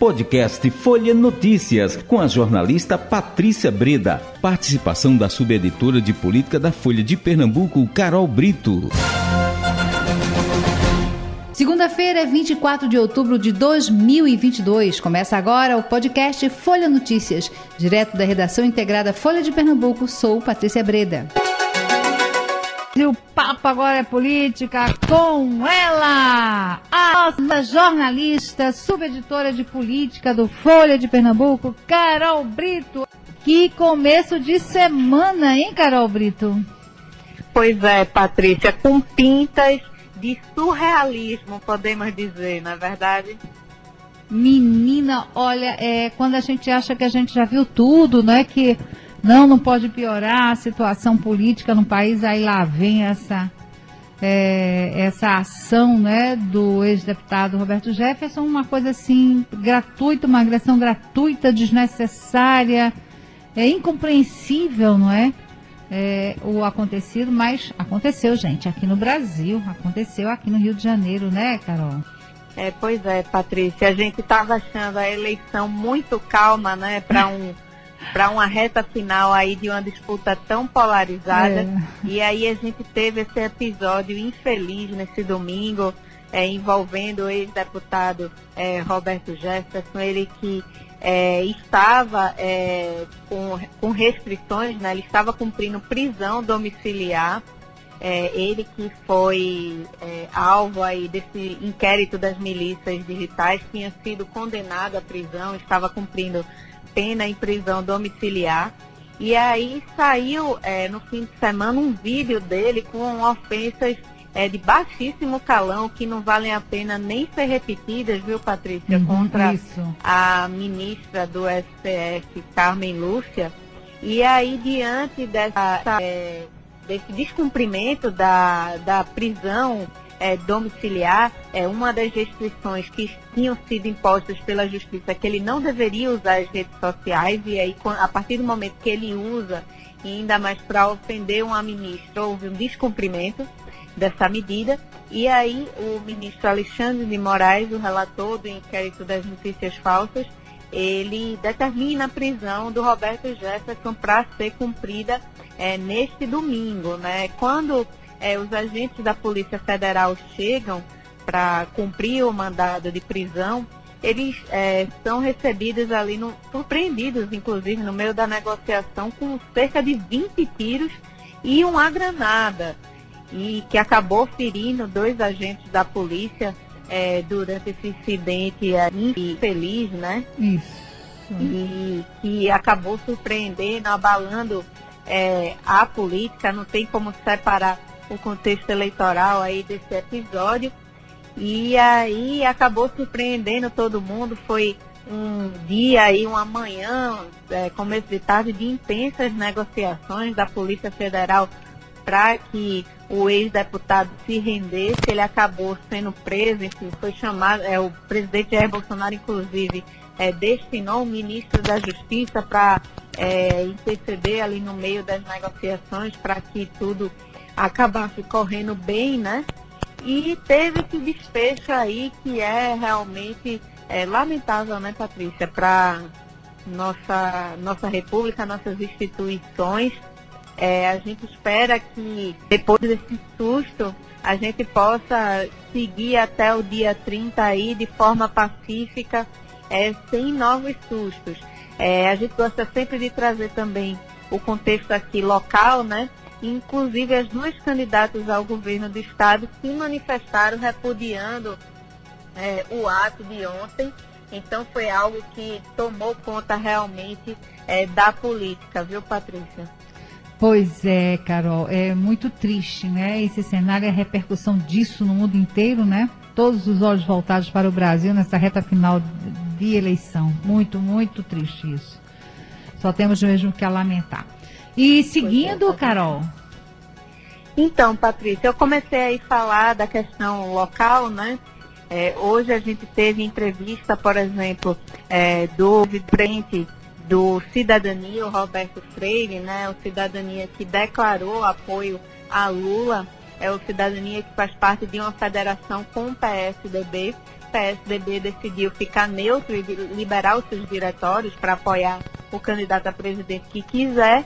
Podcast Folha Notícias, com a jornalista Patrícia Breda. Participação da subeditora de política da Folha de Pernambuco, Carol Brito. Segunda-feira, 24 de outubro de 2022. Começa agora o podcast Folha Notícias. Direto da redação integrada Folha de Pernambuco, sou Patrícia Breda. E o papo agora é política com ela, nossa jornalista, subeditora de política do Folha de Pernambuco, Carol Brito. Que começo de semana, hein, Carol Brito? Pois é, Patrícia, com pintas de surrealismo, podemos dizer, não é verdade? Menina, olha, é, quando a gente acha que a gente já viu tudo, não é que não, não pode piorar a situação política no país, aí lá vem essa, é, essa ação né, do ex-deputado Roberto Jefferson, uma coisa assim, gratuita, uma agressão gratuita, desnecessária, é incompreensível, não é? é? o acontecido, mas aconteceu, gente, aqui no Brasil, aconteceu aqui no Rio de Janeiro, né, Carol? É, pois é, Patrícia, a gente estava achando a eleição muito calma, né, para um para uma reta final aí de uma disputa tão polarizada. É. E aí a gente teve esse episódio infeliz nesse domingo, é, envolvendo o ex-deputado é, Roberto Jefferson, ele que é, estava é, com, com restrições, né? ele estava cumprindo prisão domiciliar. É, ele que foi alvo aí desse inquérito das milícias digitais, tinha sido condenado à prisão, estava cumprindo pena em prisão domiciliar. E aí saiu é, no fim de semana um vídeo dele com ofensas é, de baixíssimo calão que não valem a pena nem ser repetidas, viu, Patrícia, uhum, contra isso. a ministra do STF, Carmen Lúcia. E aí, diante dessa, é, desse descumprimento da, da prisão é, domiciliar, é uma das restrições que tinham sido impostas pela justiça, que ele não deveria usar as redes sociais, e aí, a partir do momento que ele usa, e ainda mais para ofender uma ministra, houve um descumprimento dessa medida. E aí, o ministro Alexandre de Moraes, o relator do inquérito das notícias falsas, ele determina a prisão do Roberto Jefferson para ser cumprida é, neste domingo. Né? Quando é, os agentes da Polícia Federal chegam para cumprir o mandado de prisão, eles é, são recebidos ali, no, surpreendidos inclusive no meio da negociação com cerca de 20 tiros e uma granada, e que acabou ferindo dois agentes da polícia é, durante esse incidente infeliz, né? Isso. E que acabou surpreendendo, abalando é, a política, não tem como separar o contexto eleitoral aí desse episódio. E aí acabou surpreendendo todo mundo. Foi um dia aí, uma manhã, é, começo de tarde, de intensas negociações da Polícia Federal para que o ex-deputado se rendesse. Ele acabou sendo preso, enfim, foi chamado, é, o presidente Jair Bolsonaro, inclusive, é, destinou o ministro da Justiça para é, interceder ali no meio das negociações para que tudo acabasse correndo bem, né? E teve esse desfecho aí que é realmente é, lamentável, né, Patrícia, para nossa, nossa república, nossas instituições. É, a gente espera que depois desse susto a gente possa seguir até o dia 30 aí de forma pacífica, é, sem novos sustos. É, a gente gosta sempre de trazer também o contexto aqui local, né? Inclusive, as duas candidatas ao governo do Estado se manifestaram repudiando é, o ato de ontem. Então, foi algo que tomou conta realmente é, da política, viu, Patrícia? Pois é, Carol, é muito triste, né? Esse cenário, a repercussão disso no mundo inteiro, né? Todos os olhos voltados para o Brasil nessa reta final de eleição. Muito, muito triste isso. Só temos mesmo que lamentar. E seguindo, é, Carol. Então, Patrícia, eu comecei a falar da questão local, né? É, hoje a gente teve entrevista, por exemplo, é, do presidente do Cidadania, o Roberto Freire, né? O Cidadania que declarou apoio a Lula, é o Cidadania que faz parte de uma federação com o PSDB. PSDB decidiu ficar neutro e liberar os seus diretórios para apoiar o candidato a presidente que quiser,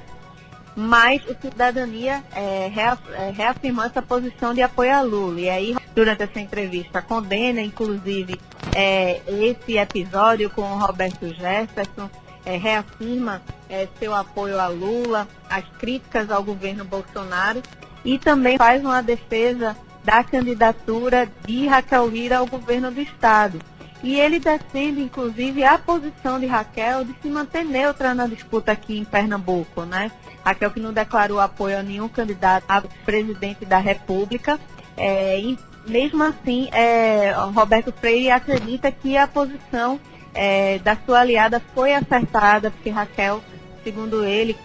mas o Cidadania é, é, reafirmou essa posição de apoio a Lula. E aí, durante essa entrevista, condena, inclusive, é, esse episódio com o Roberto Jefferson, é, reafirma é, seu apoio a Lula, as críticas ao governo Bolsonaro e também faz uma defesa da candidatura de Raquel Lira ao governo do Estado. E ele defende, inclusive, a posição de Raquel de se manter neutra na disputa aqui em Pernambuco, né? Raquel que não declarou apoio a nenhum candidato a presidente da República. É, e mesmo assim, é, Roberto Freire acredita que a posição é, da sua aliada foi acertada, porque Raquel, segundo ele,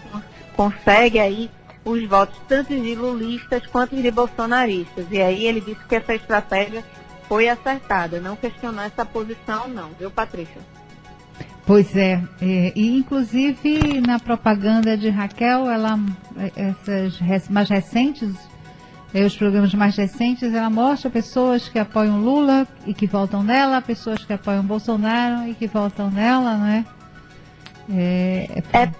consegue aí os votos tanto de lulistas quanto de bolsonaristas. E aí ele disse que essa estratégia foi acertada, não questionou essa posição não, viu Patrícia? Pois é, é, e inclusive na propaganda de Raquel, ela, é, essas mais recentes, é, os programas mais recentes, ela mostra pessoas que apoiam Lula e que voltam nela, pessoas que apoiam Bolsonaro e que voltam nela, né? É, é, é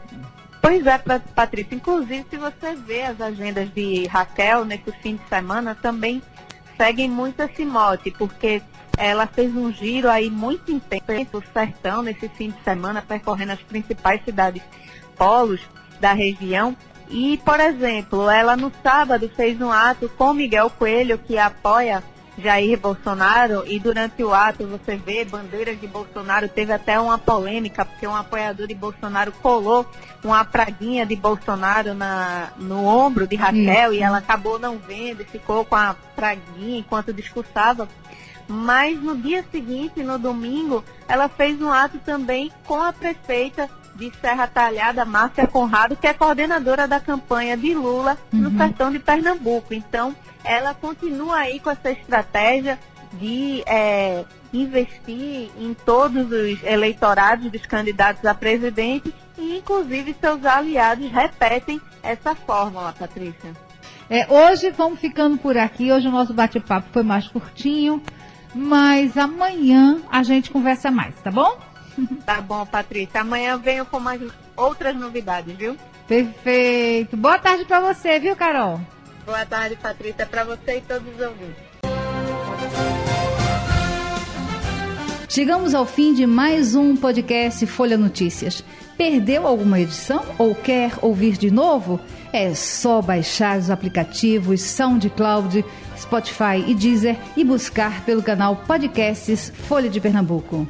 Pois é, Patrícia. Inclusive, se você vê as agendas de Raquel nesse fim de semana, também seguem muito esse mote, porque ela fez um giro aí muito intenso sertão nesse fim de semana, percorrendo as principais cidades polos da região. E, por exemplo, ela no sábado fez um ato com Miguel Coelho, que apoia Jair Bolsonaro e durante o ato você vê bandeiras de Bolsonaro, teve até uma polêmica, porque um apoiador de Bolsonaro colou uma praguinha de Bolsonaro na, no ombro de Raquel Isso. e ela acabou não vendo e ficou com a praguinha enquanto discursava. Mas no dia seguinte, no domingo, ela fez um ato também com a prefeita de Serra Talhada, Márcia Conrado, que é coordenadora da campanha de Lula no uhum. sertão de Pernambuco. Então, ela continua aí com essa estratégia de é, investir em todos os eleitorados dos candidatos a presidente e, inclusive, seus aliados repetem essa fórmula, Patrícia. É, hoje vamos ficando por aqui. Hoje o nosso bate-papo foi mais curtinho, mas amanhã a gente conversa mais, tá bom? Tá bom, Patrícia. Amanhã venho com mais outras novidades, viu? Perfeito. Boa tarde para você, viu, Carol? Boa tarde, Patrícia, para você e todos os ouvintes. Chegamos ao fim de mais um podcast Folha Notícias. Perdeu alguma edição ou quer ouvir de novo? É só baixar os aplicativos SoundCloud, Spotify e Deezer e buscar pelo canal Podcasts Folha de Pernambuco.